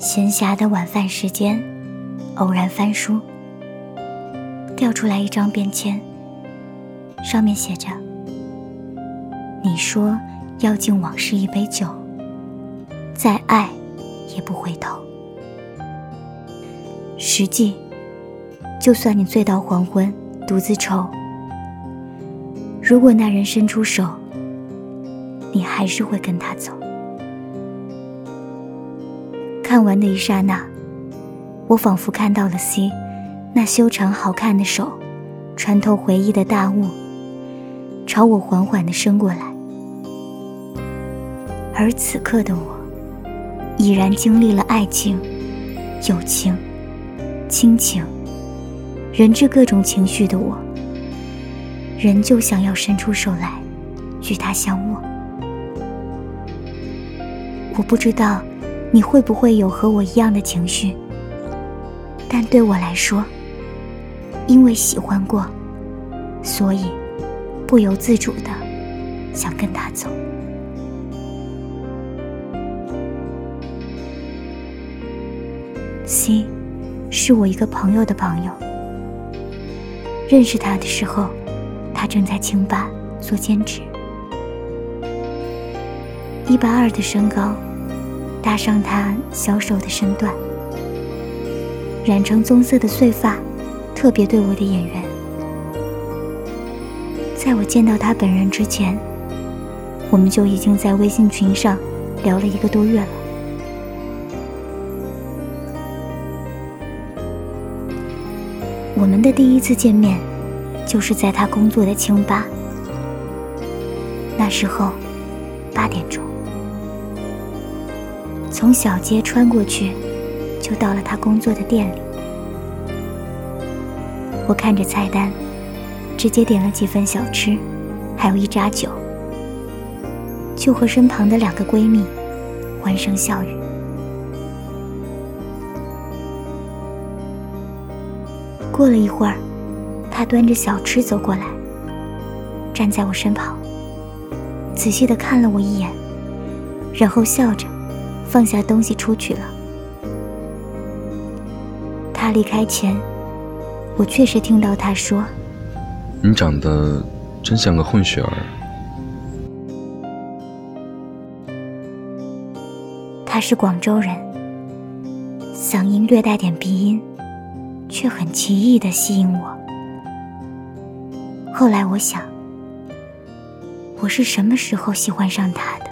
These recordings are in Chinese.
闲暇的晚饭时间，偶然翻书，掉出来一张便签，上面写着：“你说要敬往事一杯酒，再爱也不回头。实际，就算你醉到黄昏，独自愁，如果那人伸出手，你还是会跟他走。”看完的一刹那，我仿佛看到了 C 那修长好看的手，穿透回忆的大雾，朝我缓缓地伸过来。而此刻的我，已然经历了爱情、友情、亲情，人至各种情绪的我，仍旧想要伸出手来，与他相握。我不知道。你会不会有和我一样的情绪？但对我来说，因为喜欢过，所以不由自主的想跟他走。C，是我一个朋友的朋友。认识他的时候，他正在清吧做兼职，一八二的身高。搭上他消瘦的身段，染成棕色的碎发，特别对我的眼缘。在我见到他本人之前，我们就已经在微信群上聊了一个多月了。我们的第一次见面，就是在他工作的清吧。那时候，八点钟。从小街穿过去，就到了他工作的店里。我看着菜单，直接点了几份小吃，还有一扎酒，就和身旁的两个闺蜜欢声笑语。过了一会儿，他端着小吃走过来，站在我身旁，仔细的看了我一眼，然后笑着。放下东西出去了。他离开前，我确实听到他说：“你长得真像个混血儿。”他是广州人，嗓音略带点鼻音，却很奇异的吸引我。后来我想，我是什么时候喜欢上他的？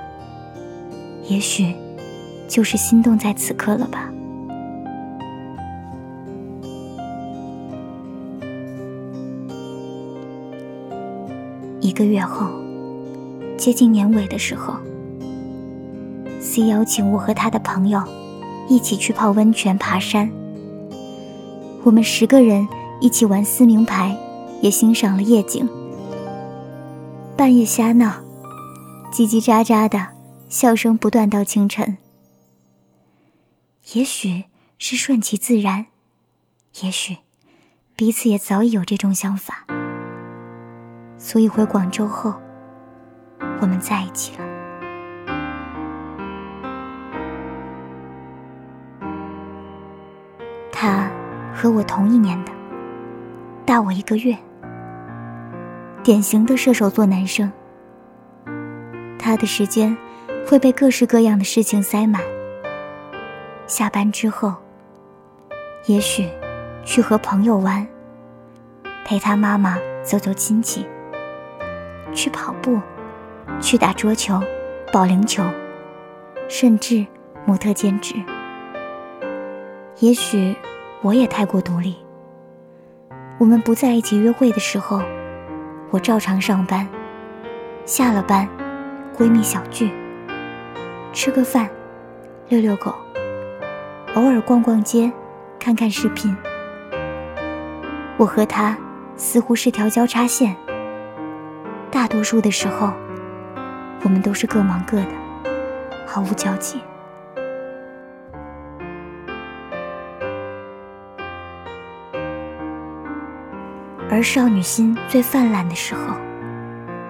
也许。就是心动在此刻了吧。一个月后，接近年尾的时候，C 邀请我和他的朋友一起去泡温泉、爬山。我们十个人一起玩撕名牌，也欣赏了夜景。半夜瞎闹，叽叽喳喳的笑声不断到清晨。也许是顺其自然，也许彼此也早已有这种想法，所以回广州后，我们在一起了。他和我同一年的，大我一个月，典型的射手座男生。他的时间会被各式各样的事情塞满。下班之后，也许去和朋友玩，陪他妈妈走走亲戚，去跑步，去打桌球、保龄球，甚至模特兼职。也许我也太过独立。我们不在一起约会的时候，我照常上班，下了班，闺蜜小聚，吃个饭，遛遛狗。偶尔逛逛街，看看视频。我和他似乎是条交叉线。大多数的时候，我们都是各忙各的，毫无交集。而少女心最泛滥的时候，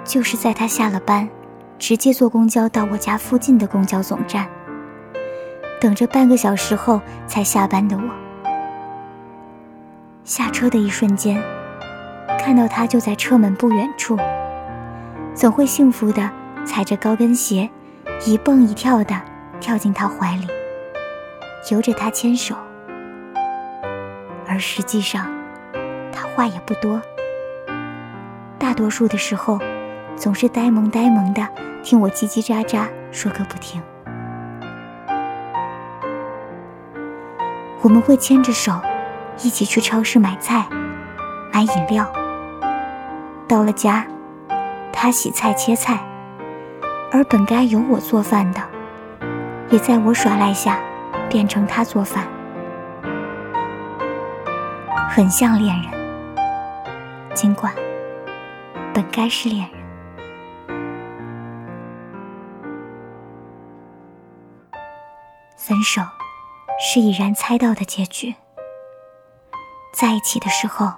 就是在他下了班，直接坐公交到我家附近的公交总站。等着半个小时后才下班的我。下车的一瞬间，看到他就在车门不远处，总会幸福的踩着高跟鞋，一蹦一跳的跳进他怀里，由着他牵手。而实际上，他话也不多，大多数的时候，总是呆萌呆萌的听我叽叽喳喳说个不停。我们会牵着手，一起去超市买菜、买饮料。到了家，他洗菜切菜，而本该由我做饭的，也在我耍赖下，变成他做饭。很像恋人，尽管本该是恋人。分手是已然猜到的结局。在一起的时候，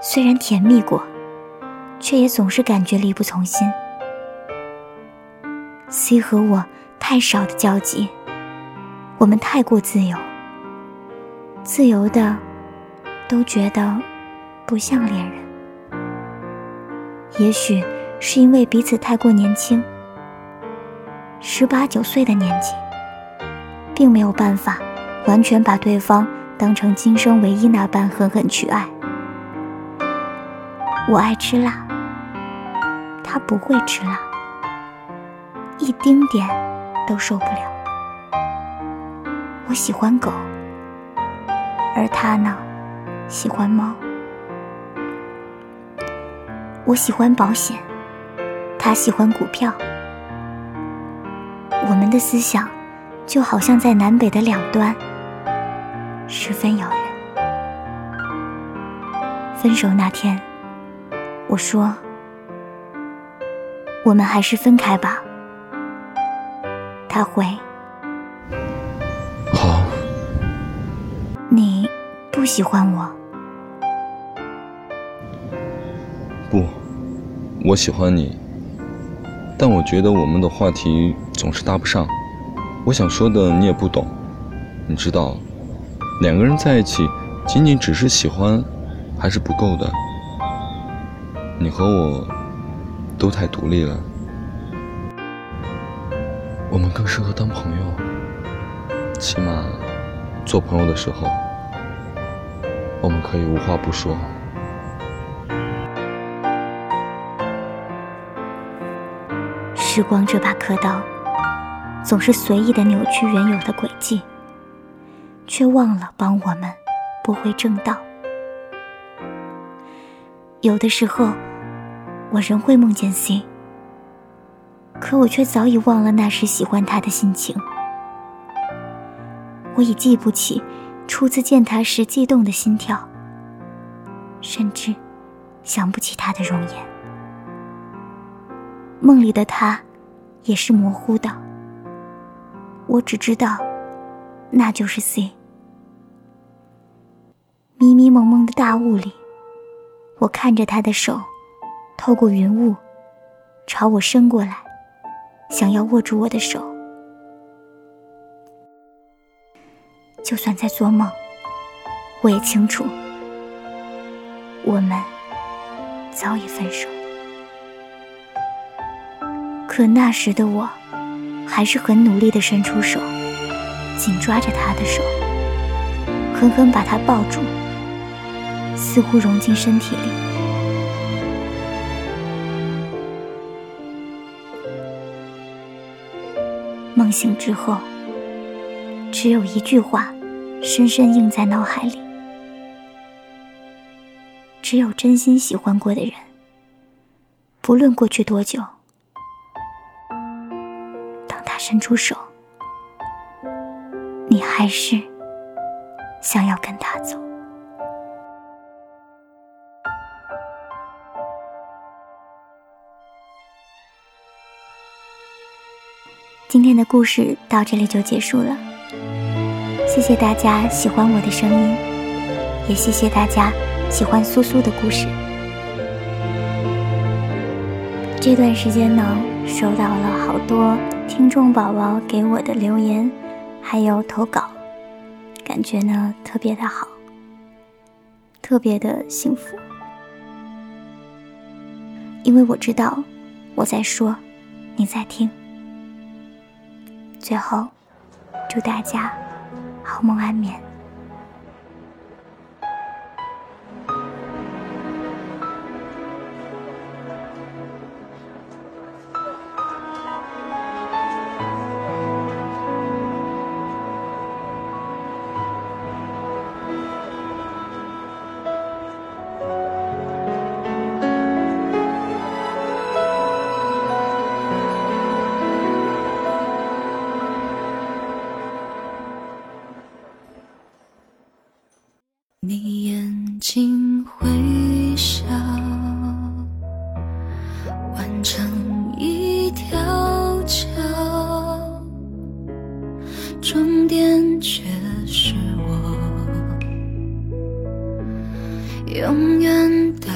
虽然甜蜜过，却也总是感觉力不从心。C 和我太少的交集，我们太过自由，自由的。都觉得不像恋人，也许是因为彼此太过年轻，十八九岁的年纪，并没有办法完全把对方当成今生唯一那般狠狠去爱。我爱吃辣，他不会吃辣，一丁点都受不了。我喜欢狗，而他呢？喜欢猫，我喜欢保险，他喜欢股票。我们的思想就好像在南北的两端，十分遥远。分手那天，我说：“我们还是分开吧。”他回：“好。”你。不喜欢我？不，我喜欢你。但我觉得我们的话题总是搭不上。我想说的你也不懂。你知道，两个人在一起，仅仅只是喜欢，还是不够的。你和我都太独立了，我们更适合当朋友。起码，做朋友的时候。我们可以无话不说。时光这把刻刀，总是随意的扭曲原有的轨迹，却忘了帮我们拨回正道。有的时候，我仍会梦见 C，可我却早已忘了那时喜欢他的心情。我已记不起。初次见他时悸动的心跳，甚至想不起他的容颜。梦里的他也是模糊的，我只知道那就是 C。迷迷蒙蒙的大雾里，我看着他的手透过云雾朝我伸过来，想要握住我的手。就算在做梦，我也清楚，我们早已分手。可那时的我，还是很努力的伸出手，紧抓着他的手，狠狠把他抱住，似乎融进身体里。梦醒之后，只有一句话。深深印在脑海里。只有真心喜欢过的人，不论过去多久，当他伸出手，你还是想要跟他走。今天的故事到这里就结束了。谢谢大家喜欢我的声音，也谢谢大家喜欢苏苏的故事。这段时间呢，收到了好多听众宝宝给我的留言，还有投稿，感觉呢特别的好，特别的幸福，因为我知道我在说，你在听。最后，祝大家好梦安眠。永远到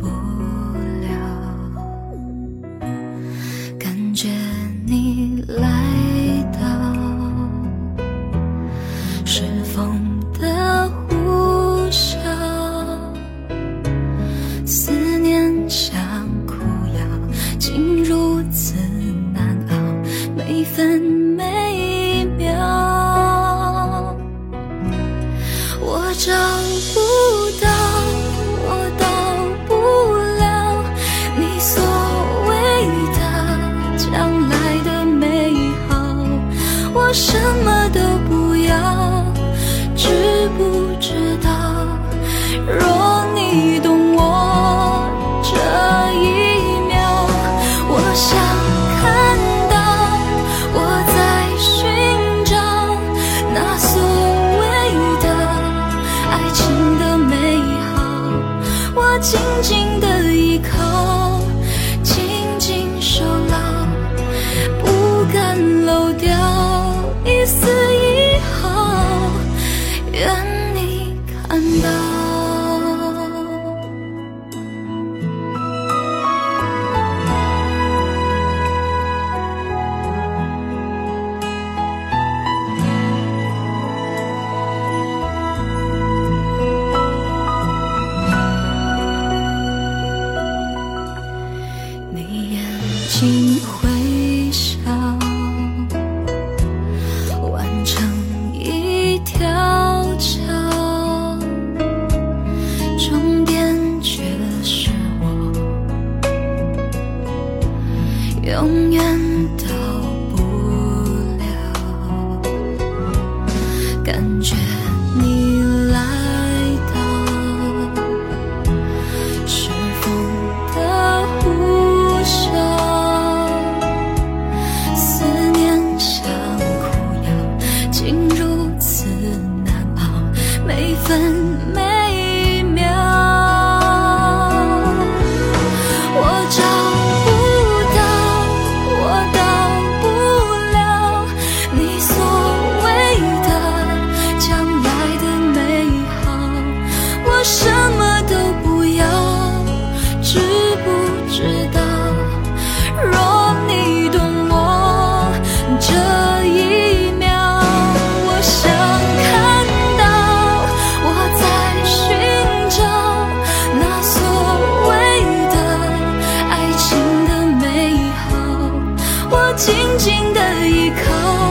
不了感觉你来到是风的呼啸思念像苦药竟如此难熬每分每秒。我找不静静绝紧紧的依靠。